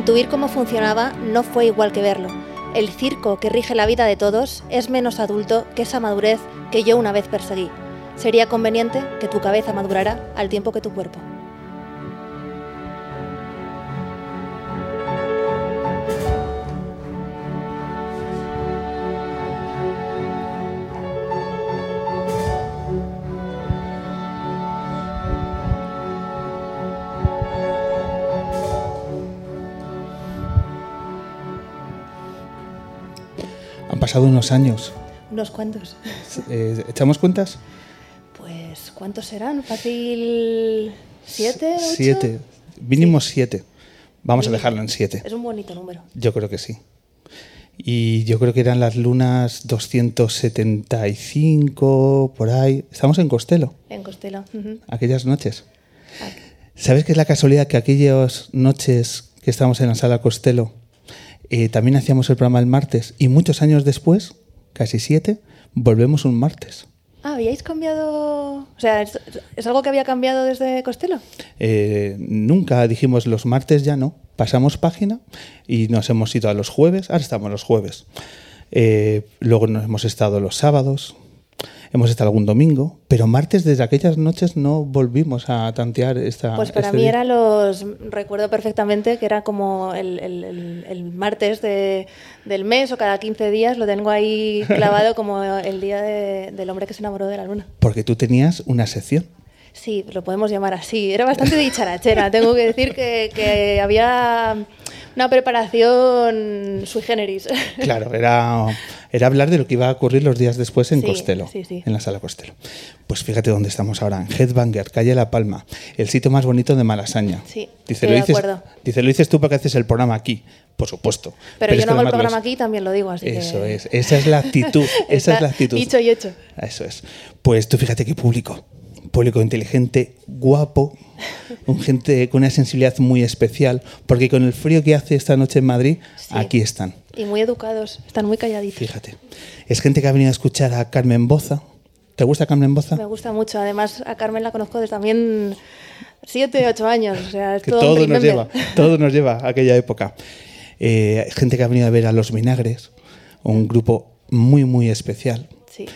Intuir cómo funcionaba no fue igual que verlo. El circo que rige la vida de todos es menos adulto que esa madurez que yo una vez perseguí. Sería conveniente que tu cabeza madurara al tiempo que tu cuerpo. Pasado unos años. ¿Unos cuantos? Eh, ¿Echamos cuentas? Pues, ¿cuántos serán? ¿Fácil siete? Ocho? Siete. Mínimo siete. Vamos a dejarlo en siete. Es un bonito número. Yo creo que sí. Y yo creo que eran las lunas 275, por ahí. Estamos en Costello. En Costello. Aquellas noches. ¿Sabes qué es la casualidad que aquellas noches que estábamos en la sala Costello eh, también hacíamos el programa el martes y muchos años después, casi siete, volvemos un martes. Ah, ¿habíais cambiado? O sea, ¿es, algo que había cambiado desde Costello? Eh, nunca dijimos los martes ya no. Pasamos página y nos hemos ido a los jueves. Ahora estamos los jueves. Eh, luego nos hemos estado los sábados, hemos estado algún domingo, pero martes desde aquellas noches no volvimos a tantear esta. Pues para este mí día. era los. Recuerdo perfectamente que era como el, el- el- el martes de- del mes o cada 15 días, lo tengo ahí clavado como el día de- del hombre que se enamoró de la luna. Porque tú tenías una sección. Sí, lo podemos llamar así. Era bastante dicharachera. Tengo que decir que, que había una preparación sui generis. Claro, era, era hablar de lo que iba a ocurrir los días después en Sí, Costello, sí, sí. en la sala Costello. Pues fíjate dónde estamos ahora, en Headbanger, calle La Palma, el sitio más bonito de Malasaña. Sí, dice, lo de dices, acuerdo. dice, lo dices tú porque haces el programa aquí, por supuesto. Pero, yo no que hago el programa aquí, también lo digo, así que... Eso es, esa es la actitud, esa es la actitud. Dicho y hecho. Eso es. Pues tú fíjate qué público. Público inteligente, guapo, un gente con una sensibilidad muy especial, porque con el frío que hace esta noche en Madrid, Sí. aquí están. Y muy educados, están muy calladitos. Fíjate. Es gente que ha venido a escuchar a Carmen Boza. ¿Te gusta Carmen Boza? Me gusta mucho. Además, a Carmen la conozco desde también siete, ocho años. O sea, es Que todo, nos lleva, todo nos lleva a aquella época. Eh, gente que ha venido a ver a Los Vinagres, un grupo muy, muy especial. Sí.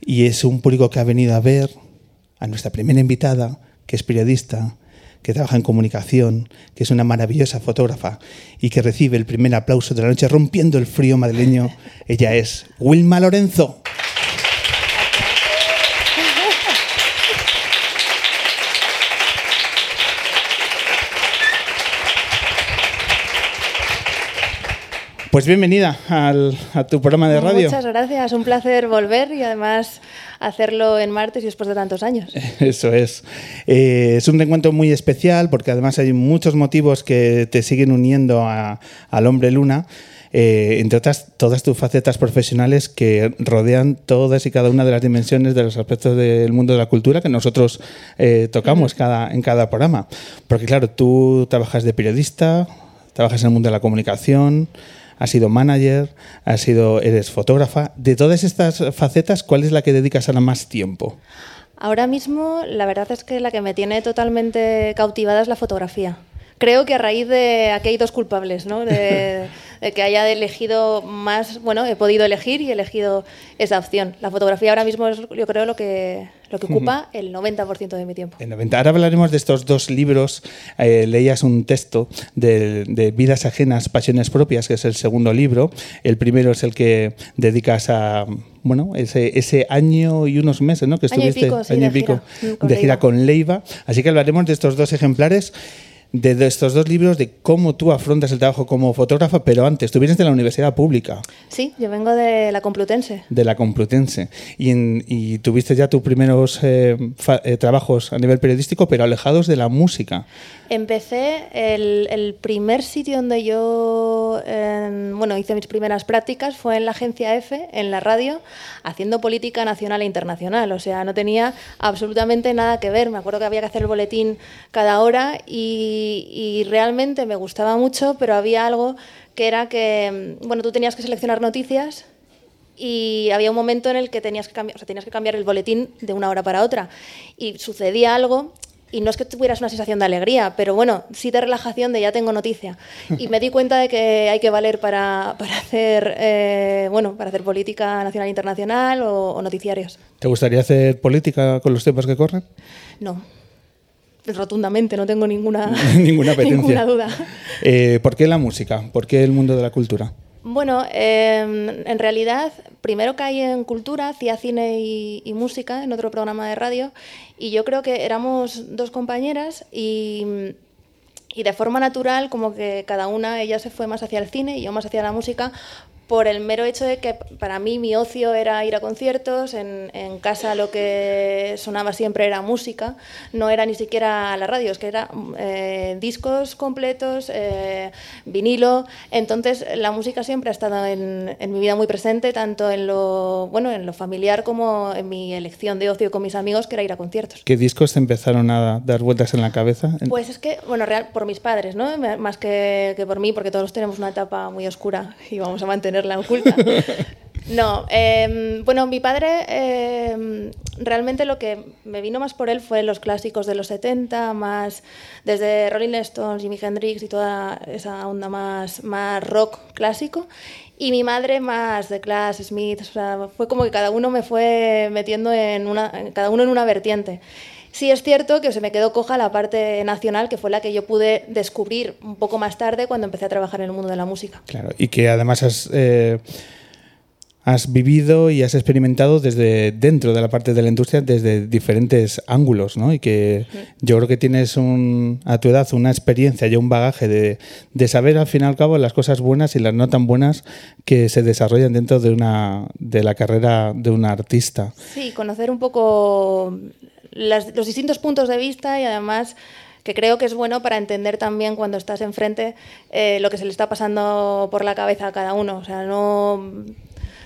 Y es un público que ha venido a ver a nuestra primera invitada, que es periodista, que trabaja en comunicación, que es una maravillosa fotógrafa y que recibe el primer aplauso de la noche rompiendo el frío madrileño. Ella es Wilma Lorenzo. Pues bienvenida al- a tu programa de radio. Muchas gracias, un placer volver y además hacerlo en martes y después de tantos años. Eso es. Eh, es un reencuentro muy especial porque además hay muchos motivos que te siguen uniendo a- al hombre luna. eh, entre otras, todas tus facetas profesionales que rodean todas y cada una de las dimensiones de los aspectos del mundo de la cultura que nosotros eh, tocamos cada, en cada programa. Porque claro, tú trabajas de periodista, trabajas en el mundo de la comunicación, has sido manager, has sido, eres fotógrafa. De todas estas facetas, ¿cuál es la que dedicas ahora más tiempo? Ahora mismo, la verdad es que la que me tiene totalmente cautivada es la fotografía. Creo que a raíz de aquí hay dos culpables, ¿no? De, de que haya elegido más, bueno, he podido elegir y he elegido esa opción. La fotografía ahora mismo es, yo creo, lo que, lo que ocupa el 90% de mi tiempo. El 90. Ahora hablaremos de estos dos libros. Eh, leías un texto de, de, Vidas ajenas, pasiones propias, que es el segundo libro. El primero es el que dedicas a bueno, ese, ese año y unos meses, ¿no? Que año estuviste y pico, sí, año y pico gira, de gira con Leiva. Así que hablaremos de estos dos ejemplares de, de estos dos libros, de cómo tú afrontas el trabajo como fotógrafa, pero antes, tú vienes de la universidad pública, Sí, yo vengo de la Complutense. de la Complutense, y, en- y tuviste ya tus primeros eh, fa- eh, trabajos a nivel periodístico, pero alejados de la música. Empecé el, el primer sitio donde yo em, bueno, hice mis primeras prácticas fue en la agencia F, en la radio, haciendo política nacional e internacional. O sea, no tenía absolutamente nada que ver. Me acuerdo que había que hacer el boletín cada hora y, y realmente me gustaba mucho, pero había algo que era que, em, bueno, tú tenías que seleccionar noticias y había un momento en el que tenías que cambiar, o sea, tenías que cambiar el boletín de una hora para otra. Y sucedía algo, y no es que tuvieras una sensación de alegría, pero bueno, sí de relajación de ya tengo noticia. Y me di cuenta de que hay que valer para, para hacer, eh, bueno, para hacer política nacional e internacional o, o noticiarios. ¿Te gustaría hacer política con los tiempos que corren? No. Rotundamente, no tengo ninguna, Ninguna duda. Eh, ¿Por qué la música? ¿Por qué el mundo de la cultura? Bueno, eh, en realidad, primero caí en cultura, hacía cine y, y música en otro programa de radio, y yo creo que éramos dos compañeras y, y de forma natural, como que cada una, ella se fue más hacia el cine y yo más hacia la música, por el mero hecho de que para mí mi ocio era ir a conciertos, en, en casa lo que sonaba siempre era música, no era ni siquiera la radio, es que era eh, discos completos, eh, vinilo, entonces la música siempre ha estado en, en mi vida muy presente, tanto en lo, bueno, en lo familiar como en mi elección de ocio con mis amigos, que era ir a conciertos. ¿Qué discos te empezaron a dar vueltas en la cabeza? Pues es que, bueno, real, por mis padres, ¿no? Más que, que por mí, porque todos tenemos una etapa muy oscura y vamos a mantenerla oculta. No, eh, bueno, mi padre eh, realmente lo que me vino más por él fue los clásicos de los 70, más desde Rolling Stones, Jimi Hendrix y toda esa onda más, más rock clásico. Y mi madre más de Clash, Smith, o sea, fue como que cada uno me fue metiendo en una, cada uno en una vertiente. Sí es cierto que se me quedó coja la parte nacional, que fue la que yo pude descubrir un poco más tarde cuando empecé a trabajar en el mundo de la música. Claro, y que además has, eh, has vivido y has experimentado desde dentro de la parte de la industria desde diferentes ángulos, ¿no? Y que yo creo que tienes un, a tu edad una experiencia y un bagaje de, de saber al fin y al cabo las cosas buenas y las no tan buenas que se desarrollan dentro de una de la carrera de un artista. Sí, conocer un poco las- los distintos puntos de vista y además que creo que es bueno para entender también cuando estás enfrente eh, lo que se le está pasando por la cabeza a cada uno. O sea, no,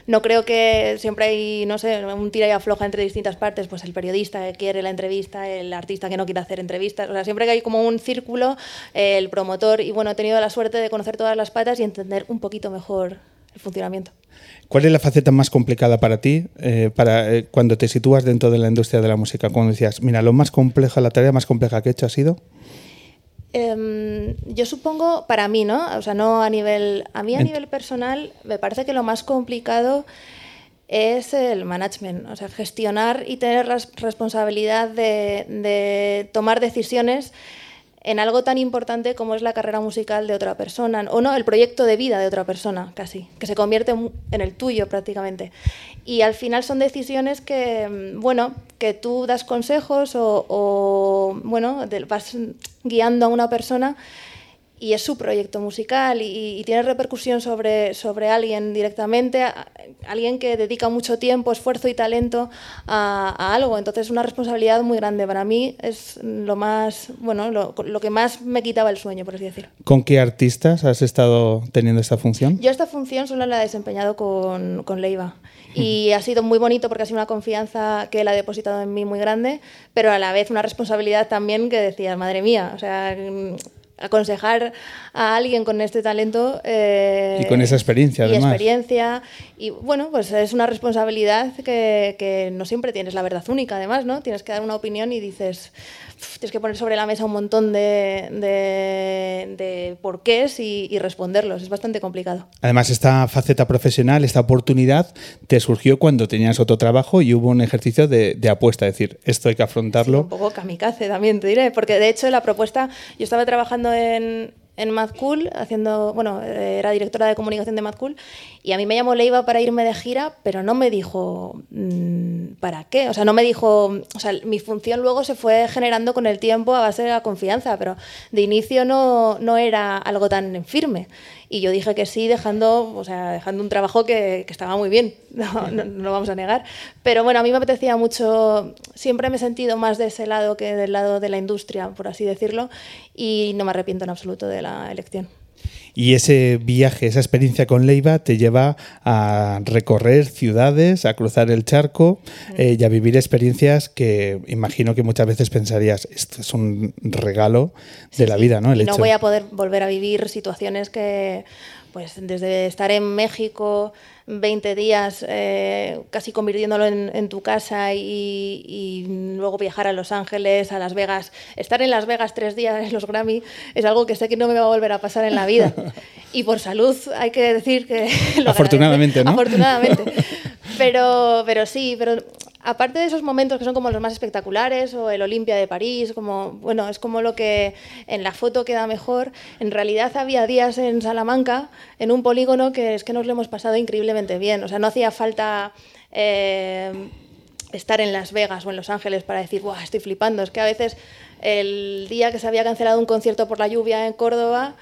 no creo que siempre hay, no sé, un tira y afloja entre distintas partes, pues el periodista que quiere la entrevista, el artista que no quiere hacer entrevistas. O sea, siempre que hay como un círculo, el promotor, y bueno, he tenido la suerte de conocer todas las patas y entender un poquito mejor el funcionamiento. ¿Cuál es la faceta más complicada para ti eh, para, eh, cuando te sitúas dentro de la industria de la música? Cuando decías, mira, lo más compleja, la tarea más compleja que he hecho ha sido... Em, yo supongo, para mí, ¿no? O sea, no a nivel. A mí a nivel personal, me parece que lo más complicado es el management, o sea, gestionar y tener la responsabilidad de, de tomar decisiones en algo tan importante como es la carrera musical de otra persona, o no, el proyecto de vida de otra persona, casi, que se convierte en el tuyo prácticamente. Y al final son decisiones que, mm, bueno, que tú das consejos o, bueno, vas guiando a una persona y es su proyecto musical y, y tiene repercusión sobre, sobre alguien directamente, a- alguien que dedica mucho tiempo, esfuerzo y talento a, a algo. Entonces es una responsabilidad muy grande. Para mí es lo más, bueno, lo, lo que más me quitaba el sueño, por así decir. ¿Con qué artistas has estado teniendo esta función? Yo esta función solo la he desempeñado con, con Leiva y ha sido muy bonito porque ha sido una confianza que él ha depositado en mí muy grande, pero a la vez una responsabilidad también que decía, madre mía, o sea, aconsejar a alguien con este talento. eh, Y con esa experiencia, y además. experiencia. Y bueno, pues es una responsabilidad que, que no siempre tienes la verdad única, además, ¿no? Tienes que dar una opinión y dices, "Uf, tienes que poner sobre la mesa un montón de, de, de porqués y, y responderlos. Es bastante complicado. Además, esta faceta profesional, esta oportunidad, te surgió cuando tenías otro trabajo y hubo un ejercicio de, de apuesta, es decir, esto hay que Sí, afrontarlo. un poco kamikaze también, te diré, porque de hecho la propuesta, yo estaba trabajando en, en Mad Cool, haciendo, bueno, eh, era directora de comunicación de Mad Cool, y a mí me llamó Leiva para irme de gira, pero no me dijo mm, para qué, o sea, no me dijo, o sea, mi función luego se fue generando con el tiempo a base de la confianza, pero de inicio no, no era algo tan firme. Y yo dije que sí, dejando, o sea, dejando un trabajo que, que estaba muy bien, no, no, no lo vamos a negar. Pero bueno, a mí me apetecía mucho, siempre me he sentido más de ese lado que del lado de la industria, por así decirlo, y no me arrepiento en absoluto de la elección. Y ese viaje, esa experiencia con Leiva te lleva a recorrer ciudades, a cruzar el charco eh, y a vivir experiencias que imagino que muchas veces pensarías, esto es un regalo de la vida, ¿no? El y no hecho- voy a poder volver a vivir situaciones que, pues desde estar en México 20 días, eh, casi convirtiéndolo en, en tu casa y, y luego viajar a Los Ángeles, a Las Vegas. Estar en Las Vegas tres días en los Grammy es algo que sé que no me va a volver a pasar en la vida. Y por salud hay que decir que... lo Afortunadamente. ¿no? Afortunadamente. Pero, pero sí, pero aparte de esos momentos que son como los más espectaculares o el Olimpia de París, como bueno, es como lo que en la foto queda mejor. En realidad había días en Salamanca, en un polígono que es que nos lo hemos pasado increíblemente bien. O sea, no hacía falta eh, estar en Las Vegas o en Los Ángeles para decir, ¡guau! Estoy flipando. Es que a veces el día que se había cancelado un concierto por la lluvia en Córdoba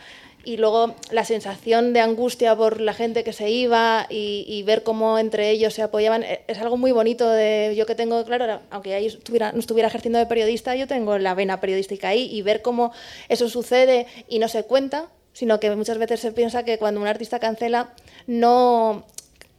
y luego la sensación de angustia por la gente que se iba y, y ver cómo entre ellos se apoyaban eh, es algo muy bonito de yo que tengo claro aunque ahí estuviera, no estuviera ejerciendo de periodista yo tengo la vena periodística ahí y ver cómo eso sucede y no se cuenta sino que muchas veces se piensa que cuando un artista cancela no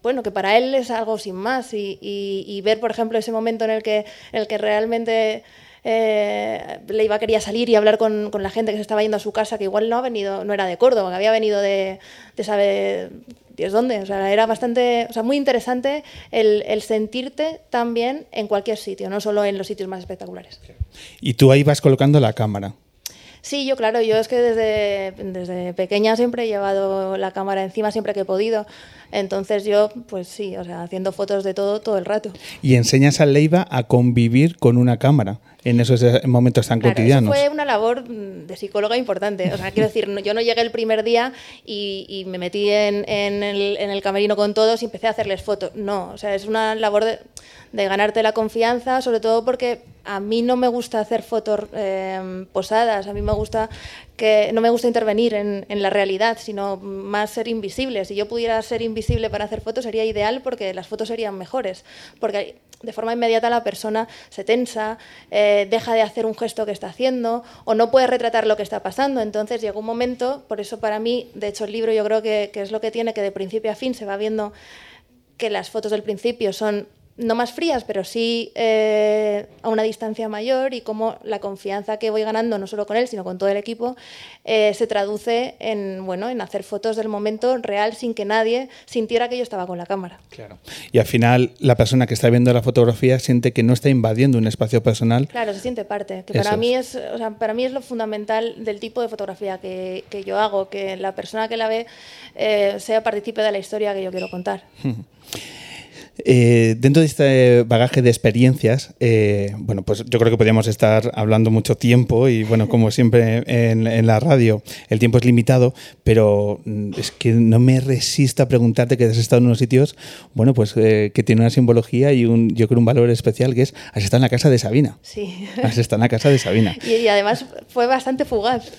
bueno, que para él es algo sin más y, y- y ver, por ejemplo, ese momento en el que, en el que realmente eh, Leiva quería salir y hablar con, con la gente que se estaba yendo a su casa, que igual no ha venido, no era de Córdoba, que había venido de, de sabe Dios dónde. O sea, era bastante, o sea, muy interesante el, el sentirte tan bien en cualquier sitio, no solo en los sitios más espectaculares. Y tú ahí vas colocando la cámara. Sí, yo claro, yo es que desde, desde pequeña siempre he llevado la cámara encima siempre que he podido. Entonces yo, pues sí, o sea, haciendo fotos de todo todo el rato. Y enseñas a Leiva a convivir con una cámara en esos eh, momentos tan Claro, cotidianos. Eso fue una labor mm, de psicóloga importante. O sea, quiero decir, yo no llegué el primer día y, y me metí en, en el, en el camerino con todos y empecé a hacerles fotos. No, o sea, es una labor de, de ganarte la confianza, sobre todo porque a mí no me gusta hacer fotos eh, posadas, a mí me gusta que no me gusta intervenir en, en la realidad, sino más ser invisible. Si yo pudiera ser invisible para hacer fotos sería ideal porque las fotos serían mejores, porque de forma inmediata la persona se tensa, eh, deja de hacer un gesto que está haciendo o no puede retratar lo que está pasando. Entonces llegó un momento, por eso para mí, de hecho el libro yo creo que, que es lo que tiene, que de principio a fin se va viendo que las fotos del principio son no más frías, pero sí eh, a una distancia mayor y cómo la confianza que voy ganando, no solo con él, sino con todo el equipo, eh, se traduce en, bueno, en hacer fotos del momento real sin que nadie sintiera que yo estaba con la cámara. Claro. Y al final la persona que está viendo la fotografía siente que no está invadiendo un espacio personal. Claro, se siente parte. Que Eso para mí es, o sea, para mí es lo fundamental del tipo de fotografía que, que yo hago, que la persona que la ve eh, sea partícipe de la historia que yo quiero contar. Eh, dentro de este bagaje de experiencias, eh, bueno, pues yo creo que podríamos estar hablando mucho tiempo y bueno, como siempre en, en la radio, el tiempo es limitado, pero mm, es que no me resisto a preguntarte que has estado en unos sitios, bueno, pues eh, que tiene una simbología y un, yo creo un valor especial que es, has estado en la casa de Sabina. Sí. Has estado en la casa de Sabina. Y, y además fue bastante fugaz.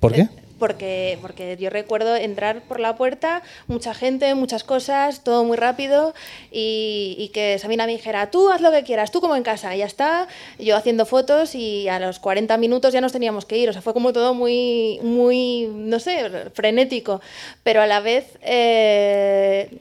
¿Por qué? Porque, porque yo recuerdo entrar por la puerta, mucha gente, muchas cosas, todo muy rápido y, y que Sabina me dijera, tú haz lo que quieras, tú como en casa, y ya está, yo haciendo fotos y a los 40 minutos ya nos teníamos que ir, o sea, fue como todo muy, muy, no sé, frenético, pero a la vez... eh,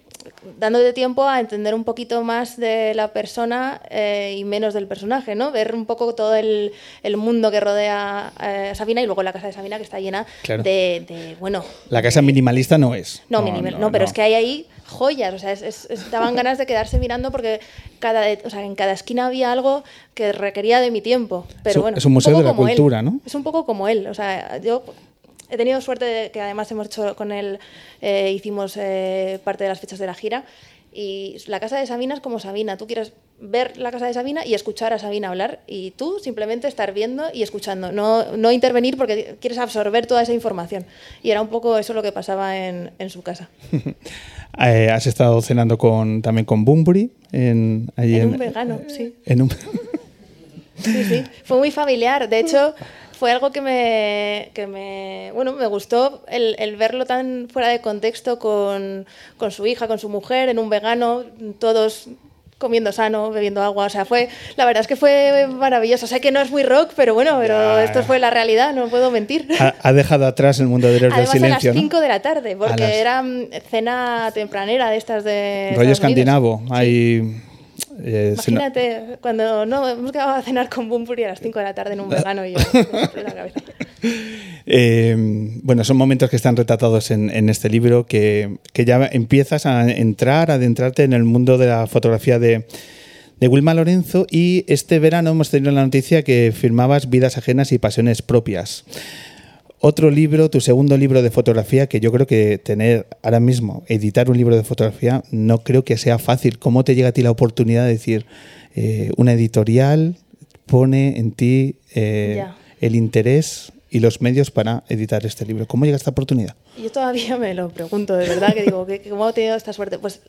dándote tiempo a entender un poquito más de la persona eh, y menos del personaje, ¿no? Ver un poco todo el, el mundo que rodea a Sabina y luego la casa de Sabina que está llena Claro. de, de, bueno... La casa minimalista no es. No, minimal- no, pero es que hay ahí joyas, o sea, es- es- es- daban ganas de quedarse mirando porque cada, o sea, en cada esquina había algo que requería de mi tiempo. Pero Es bueno, es un museo de la él. cultura, ¿no? Es un poco como él, o sea, yo he tenido suerte de que además hemos hecho con él, eh, hicimos eh, parte de las fechas de la gira y la casa de Sabina es como Sabina, tú quieres ver la casa de Sabina y escuchar a Sabina hablar y tú simplemente estar viendo y escuchando, no, no intervenir porque quieres absorber toda esa información. Y era un poco eso lo que pasaba en, en su casa. Eh, has estado cenando con, también con Bunbury. En, allí En un vegano, sí. en un- Sí, sí. Fue muy familiar. De hecho, fue algo que me, que me, bueno, me gustó el, el verlo tan fuera de contexto con, con su hija, con su mujer, en un vegano, todos comiendo sano, bebiendo agua. O sea, fue, la verdad es que fue maravilloso. Sé que no es muy rock, pero bueno, pero Ya. esto fue la realidad, no puedo mentir. ha, ha dejado atrás el mundo de los del Además a las silencio. ¿no? 5 de la tarde, porque las- era mm, cena tempranera de estas de... Rollo escandinavo. Hay, eh, no- Imagínate, cuando no, hemos quedado a cenar con Bumburi a las 5 de la tarde en un vegano y yo la cabeza. Eh, bueno, son momentos que están retratados en, en este libro que, que ya empiezas a entrar, a adentrarte en el mundo de la fotografía de, de Wilma Lorenzo y este verano hemos tenido la noticia que firmabas Vidas ajenas y pasiones propias. Otro libro, tu segundo libro de fotografía, que yo creo que tener ahora mismo, editar un libro de fotografía, no creo que sea fácil. ¿Cómo te llega a ti la oportunidad de decir, eh, una editorial pone en ti eh, el interés y los medios para editar este libro? ¿Cómo llega esta oportunidad? Yo todavía me lo pregunto, de verdad, que digo, ¿qué- ¿cómo he tenido esta suerte? Pues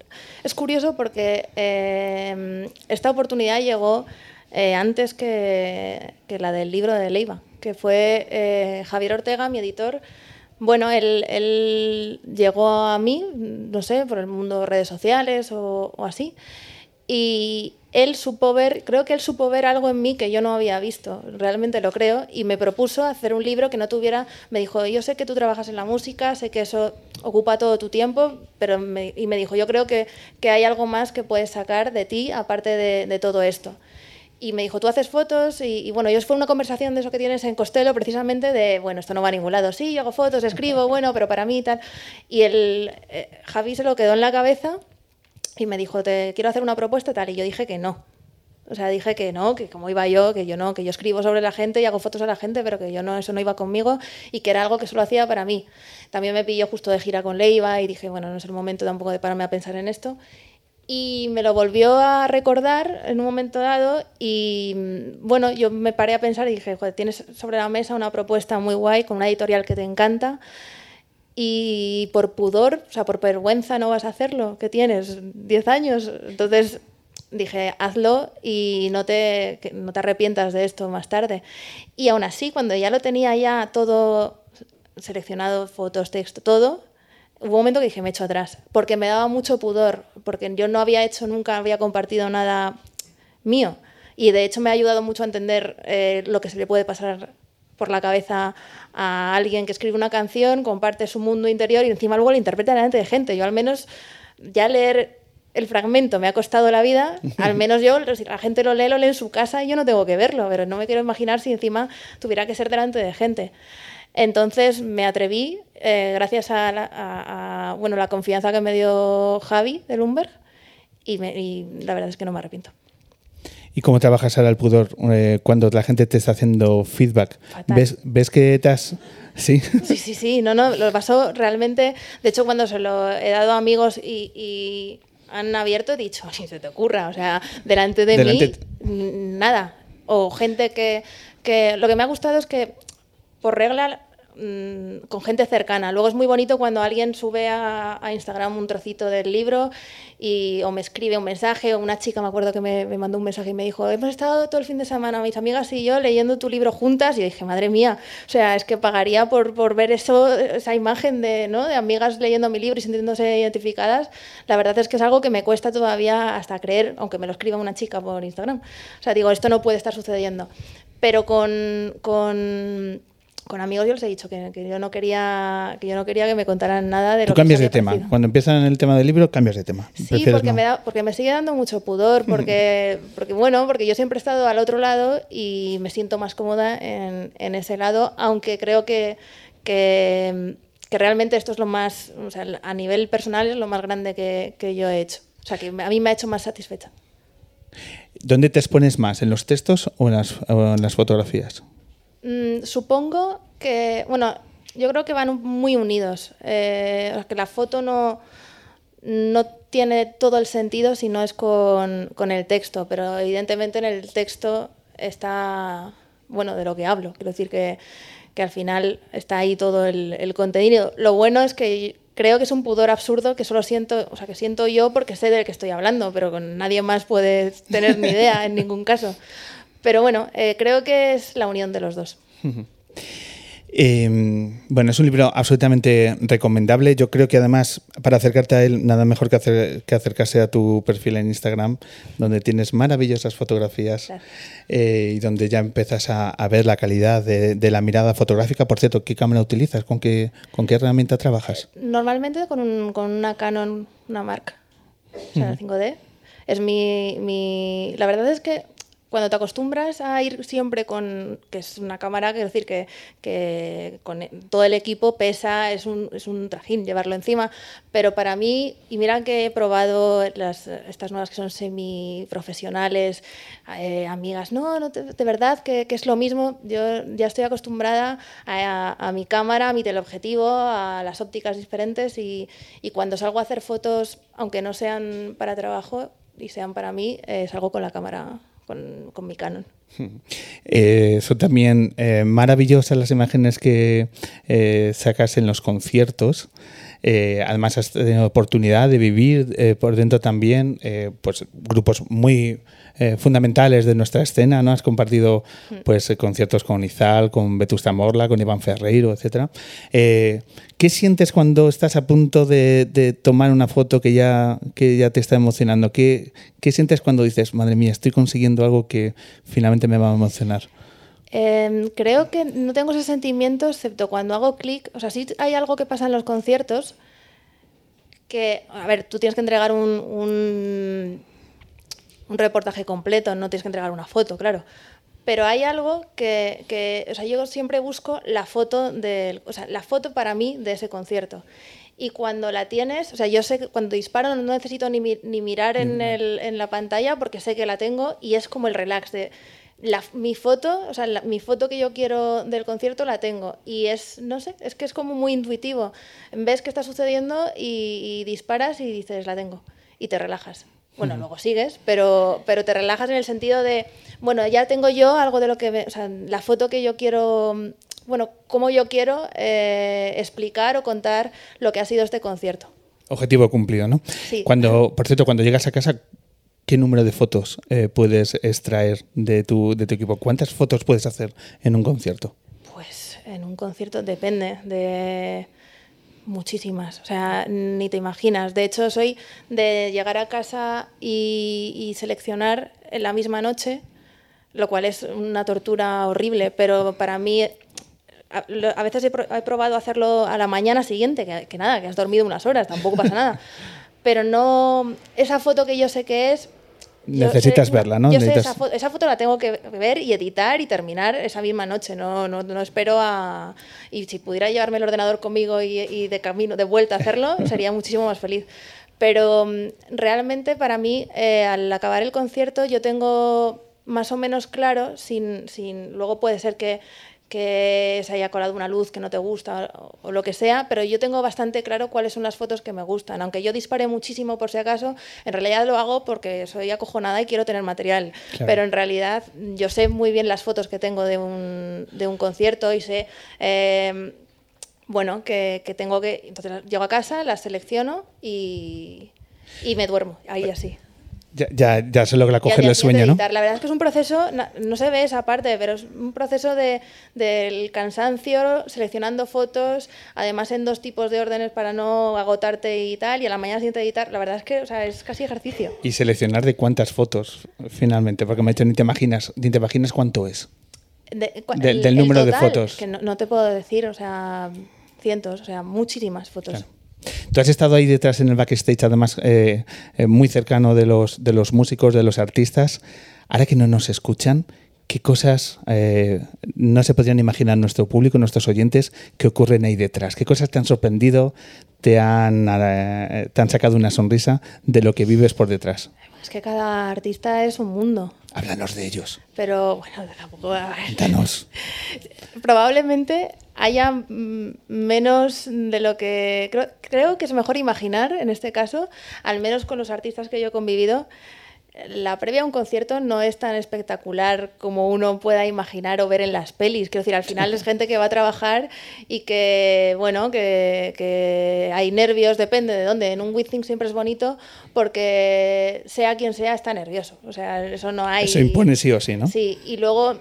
es curioso porque eh, esta oportunidad llegó eh, antes que, que la del libro de Leiva, que fue eh, Javier Ortega, mi editor. Bueno, él, él llegó a mí, no sé, por el mundo de redes sociales o, o así, y él supo ver, creo que él supo ver algo en mí que yo no había visto, realmente lo creo, y me propuso hacer un libro que no tuviera, me dijo, yo sé que tú trabajas en la música, sé que eso ocupa todo tu tiempo, pero me, y me dijo, yo creo que, que hay algo más que puedes sacar de ti aparte de, de todo esto. Y me dijo, tú haces fotos y, y bueno, yo fue una conversación de eso que tienes en Costello precisamente de, bueno, esto no va a ningún lado, sí, yo hago fotos, escribo, bueno, pero para mí y tal. Y el, eh, Javi se lo quedó en la cabeza y me dijo, te quiero hacer una propuesta tal, y yo dije que no. O sea, dije que no, que como iba yo, que yo no, que yo escribo sobre la gente y hago fotos a la gente, pero que yo no, eso no iba conmigo y que era algo que solo hacía para mí. También me pilló justo de gira con Leiva y dije, bueno, no es el momento tampoco de pararme a pensar en esto. Y me lo volvió a recordar en un momento dado y mm, bueno, yo me paré a pensar y dije, joder, tienes sobre la mesa una propuesta muy guay con una editorial que te encanta y por pudor, o sea, por vergüenza no vas a hacerlo, que tienes 10 años. Entonces dije, hazlo y no te, no te arrepientas de esto más tarde. Y aún así, cuando ya lo tenía ya todo seleccionado, fotos, texto, todo, hubo un momento que dije, me echo atrás, porque me daba mucho pudor, porque yo no había hecho, nunca había compartido nada mío. Y de hecho me ha ayudado mucho a entender eh, lo que se le puede pasar por la cabeza a alguien que escribe una canción, comparte su mundo interior y encima luego la interpreta delante de gente. Yo al menos ya leer el fragmento me ha costado la vida, al menos yo, si la gente lo lee, lo lee en su casa y yo no tengo que verlo, pero no me quiero imaginar si encima tuviera que ser delante de gente. Entonces me atreví, eh, gracias a la, a- a, bueno, la confianza que me dio Javi de Lumberg, y, me- y la verdad es que no me arrepiento. ¿Y cómo trabajas ahora el pudor eh, cuando la gente te está haciendo feedback? ¿Ves, ¿Ves que te has...? Sí. Sí, sí, sí, no, no, lo pasó realmente. De hecho, cuando se lo he dado a amigos y, y han abierto, he dicho, si se te ocurra, o sea, delante de Delante- mí, nada. O gente que, que. Lo que me ha gustado es que, por regla, mm, con gente cercana. Luego es muy bonito cuando alguien sube a, Instagram un trocito del libro y, o me escribe un mensaje, o una chica me acuerdo que me, me mandó un mensaje y me dijo, hemos estado todo el fin de semana, mis amigas y yo, leyendo tu libro juntas, y dije, madre mía, o sea, es que pagaría por, por ver eso, esa imagen de, ¿no? de amigas leyendo mi libro y sintiéndose identificadas. La verdad es que es algo que me cuesta todavía hasta creer, aunque me lo escriba una chica por Instagram. O sea, digo, esto no puede estar sucediendo. Pero con, con con amigos yo les he dicho que, que yo no quería que yo no quería que me contaran nada de Tú lo que cambias de tema. parecido. Cuando empiezan el tema del libro, cambias de tema. Sí, porque, no. me da, porque me sigue dando mucho pudor, porque, porque bueno, porque yo siempre he estado al otro lado y me siento más cómoda en, en ese lado, aunque creo que, que, que realmente esto es lo más, o sea, a nivel personal es lo más grande que, que yo he hecho. O sea, que a mí me ha hecho más satisfecha. ¿Dónde te expones más? ¿En los textos o en las, o en las fotografías? Mm, supongo que, bueno, yo creo que van muy unidos. Eh, que la foto no, no tiene todo el sentido si no es con, con el texto, pero evidentemente en el texto está, bueno, de lo que hablo. Quiero decir que, que al final está ahí todo el, el contenido. Lo bueno es que creo que es un pudor absurdo que solo siento, o sea, que siento yo porque sé del que estoy hablando, pero con nadie más puede tener ni idea en ningún caso. Pero bueno, eh, creo que es la unión de los dos. Eh, bueno, es un libro absolutamente recomendable. Yo creo que además, para acercarte a él, nada mejor que, hacer, que acercarse a tu perfil en Instagram, donde tienes maravillosas fotografías Claro. eh, y donde ya empiezas a, a ver la calidad de, de la mirada fotográfica. Por cierto, ¿qué cámara utilizas? ¿Con qué, con qué herramienta trabajas? Normalmente con, un- con una Canon, una marca, o sea, 5D. Es mi, mi... La verdad es que cuando te acostumbras a ir siempre con, que es una cámara, quiero decir que, que con todo el equipo pesa, es un, es un trajín llevarlo encima, pero para mí, y mira que he probado las, estas nuevas que son semiprofesionales, eh, amigas, no, no, de, verdad que, que es lo mismo, yo ya estoy acostumbrada a, a mi cámara, a mi teleobjetivo, a las ópticas diferentes y, y cuando salgo a hacer fotos, aunque no sean para trabajo y sean para mí, eh, salgo con la cámara, con, mi Canon. Eh, son también eh, maravillosas las imágenes que eh, sacas en los conciertos. Eh, además has tenido oportunidad de vivir eh, por dentro también eh, pues, grupos muy fundamentales de nuestra escena. ¿no? Has compartido pues, eh, conciertos con Izal, con Vetusta Morla, con Iván Ferreiro, etc. ¿Qué sientes cuando estás a punto de, de tomar una foto que ya, que ya te está emocionando? ¿Qué, ¿Qué sientes cuando dices, madre mía, estoy consiguiendo algo que finalmente me va a emocionar? Eh, creo que no tengo ese sentimiento excepto cuando hago clic. O sea, sí hay algo que pasa en los conciertos que, a ver, tú tienes que entregar un, un, un reportaje completo, no tienes que entregar una foto, claro. Pero hay algo que, que, o sea, yo siempre busco la foto del, o sea, la foto para mí de ese concierto. Y cuando la tienes, o sea, yo sé que cuando disparo no necesito ni, ni mirar en, el, en la pantalla porque sé que la tengo y es como el relax de la, mi foto, o sea, la- mi foto que yo quiero del concierto la tengo y es, no sé, es que es como muy intuitivo. Ves que está sucediendo y, y disparas y dices, la tengo y te relajas. Bueno, luego sigues, pero, pero te relajas en el sentido de, bueno, ya tengo yo algo de lo que, me- o sea, la foto que yo quiero, bueno, cómo yo quiero eh, explicar o contar lo que ha sido este concierto. Objetivo cumplido, ¿no? Sí. Cuando, por cierto, cuando llegas a casa, ¿qué número de fotos eh, puedes extraer de tu, de tu equipo? ¿Cuántas fotos puedes hacer en un concierto? Pues en un concierto depende de muchísimas, o sea, ni te imaginas. De hecho, soy de llegar a casa y, y seleccionar en la misma noche, lo cual es una tortura horrible, pero para mí a, veces he, pro- he probado hacerlo a la mañana siguiente, que, que nada, que has dormido unas horas, tampoco pasa nada. Pero no, esa foto que yo sé que es... Necesitas sé- verla, ¿no? Yo sé Necesitas- esa, foto, esa foto la tengo que ver y editar y terminar esa misma noche. No, no, no espero a. Y si pudiera llevarme el ordenador conmigo y, y de camino, de vuelta a hacerlo, sería muchísimo más feliz. Pero mm, realmente para mí, eh, al acabar el concierto, yo tengo más o menos claro, sin, sin luego puede ser que, que se haya colado una luz que no te gusta o, o lo que sea, pero yo tengo bastante claro cuáles son las fotos que me gustan. Aunque yo dispare muchísimo por si acaso, en realidad lo hago porque soy acojonada y quiero tener material. Claro. Pero en realidad yo sé muy bien las fotos que tengo de un, de un concierto y sé... eh, bueno, que, que tengo que... Entonces llego a casa, las selecciono y, y me duermo, ahí así. Ya, ya, ya se logra día el sueño, ¿no? La verdad es que es un proceso, na- no se ve esa parte, pero es un proceso de, del cansancio, seleccionando fotos, además en dos tipos de órdenes para no agotarte y tal, y a la mañana siguiente editar. La verdad es que o sea, es casi ejercicio. Y seleccionar de cuántas fotos, finalmente, porque me he dicho, ni te imaginas, ni te imaginas cuánto es. De- Del- el- del el número de fotos. Que no, no te puedo decir, o sea, cientos, o sea, muchísimas fotos. Claro. Tú has estado ahí detrás en el backstage, además eh, eh, muy cercano de los, de los músicos, de los artistas. Ahora que no nos escuchan, ¿qué cosas eh, no se podrían imaginar nuestro público, nuestros oyentes, que ocurren ahí detrás? ¿Qué cosas te han sorprendido, te han, eh, te han sacado una sonrisa de lo que vives por detrás? Es que cada artista es un mundo. Háblanos de ellos. Pero bueno, tampoco. Cuéntanos. Probablemente haya menos de lo que creo, creo que es mejor imaginar en este caso, al menos con los artistas que yo he convivido. La previa a un concierto no es tan espectacular como uno pueda imaginar o ver en las pelis. Quiero decir, al final es gente que va a trabajar y que, bueno, que, que hay nervios, depende de dónde. En un Withing siempre es bonito porque sea quien sea está nervioso. O sea, eso no hay. Eso impone sí o sí, ¿no? Sí, y luego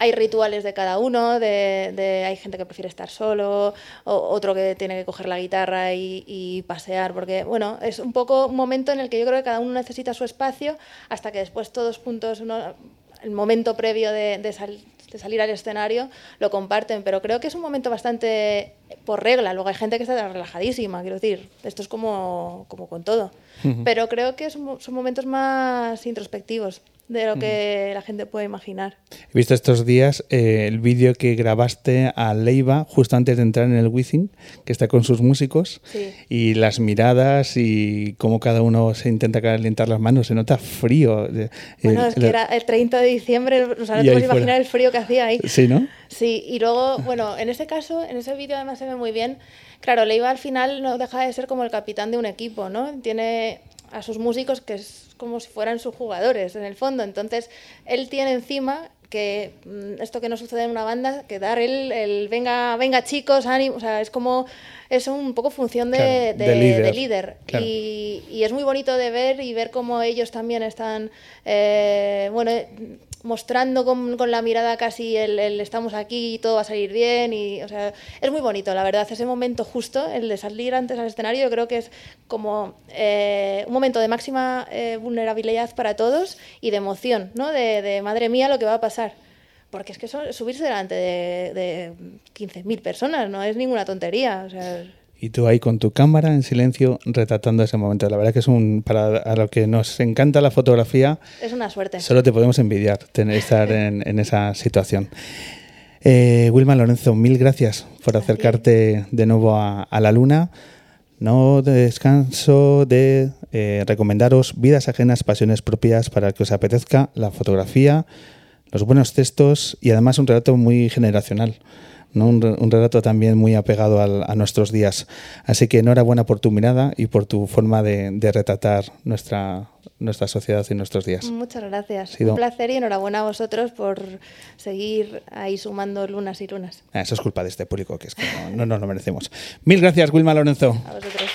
hay rituales de cada uno, de, de- hay gente que prefiere estar solo, o- otro que tiene que coger la guitarra y, y pasear, porque bueno, es un poco un momento en el que yo creo que cada uno necesita su espacio hasta que después todos juntos, uno- el momento previo de, de sal- de salir al escenario, lo comparten, pero creo que es un momento bastante por regla, luego hay gente que está relajadísima, quiero decir, esto es como, como con todo, pero creo que son, son momentos más introspectivos de lo que la gente puede imaginar. He visto estos días eh, el vídeo que grabaste a Leiva justo antes de entrar en el Wizzing, que está con sus músicos, Sí. y las miradas y cómo cada uno se intenta calentar las manos. Se nota frío. Eh, Bueno, es que era el 30 de diciembre, o sea, no te puedes imaginar fuera. el frío que hacía ahí. Sí, ¿no? Sí, y luego, bueno, en ese caso, en ese vídeo además se ve muy bien. Claro, Leiva al final no deja de ser como el capitán de un equipo, ¿no? Tiene a sus músicos que es como si fueran sus jugadores, en el fondo. Entonces, él tiene encima que mm, esto que no sucede en una banda, que dar el, el venga, venga chicos, ánimo, o sea, es como, es un poco función de, Claro, de- de líder. de líder. Claro. Y, y es muy bonito de ver y ver cómo ellos también están, eh, bueno, mostrando con, con la mirada casi el, el estamos aquí y todo va a salir bien. Y, o sea, es muy bonito, la verdad, ese momento justo, el de salir antes al escenario, yo creo que es como eh, un momento de máxima eh, vulnerabilidad para todos y de emoción, ¿no? De, de, madre mía lo que va a pasar. Porque es que eso- subirse delante de, de 15.000 personas no es ninguna tontería. O sea, Y tú ahí con tu cámara en silencio retratando ese momento. La verdad que es un, para a lo que nos encanta la fotografía, es una suerte. solo te podemos envidiar tener estar en, en esa situación. Eh, Wilma Lorenzo, mil gracias por acercarte de nuevo a, a la luna. No descanso de eh, recomendaros vidas ajenas, pasiones propias para que os apetezca la fotografía, los buenos textos y además un relato muy generacional. ¿No? Un, un relato también muy apegado al- a nuestros días. Así que enhorabuena por tu mirada y por tu forma de, de retratar nuestra, nuestra sociedad y nuestros días. Muchas gracias. Ha sido- Un placer y enhorabuena a vosotros por seguir ahí sumando lunas y lunas. Ah, Eso es culpa de este público, que es que no, no nos lo merecemos. Mil gracias, Wilma Lorenzo. A vosotros.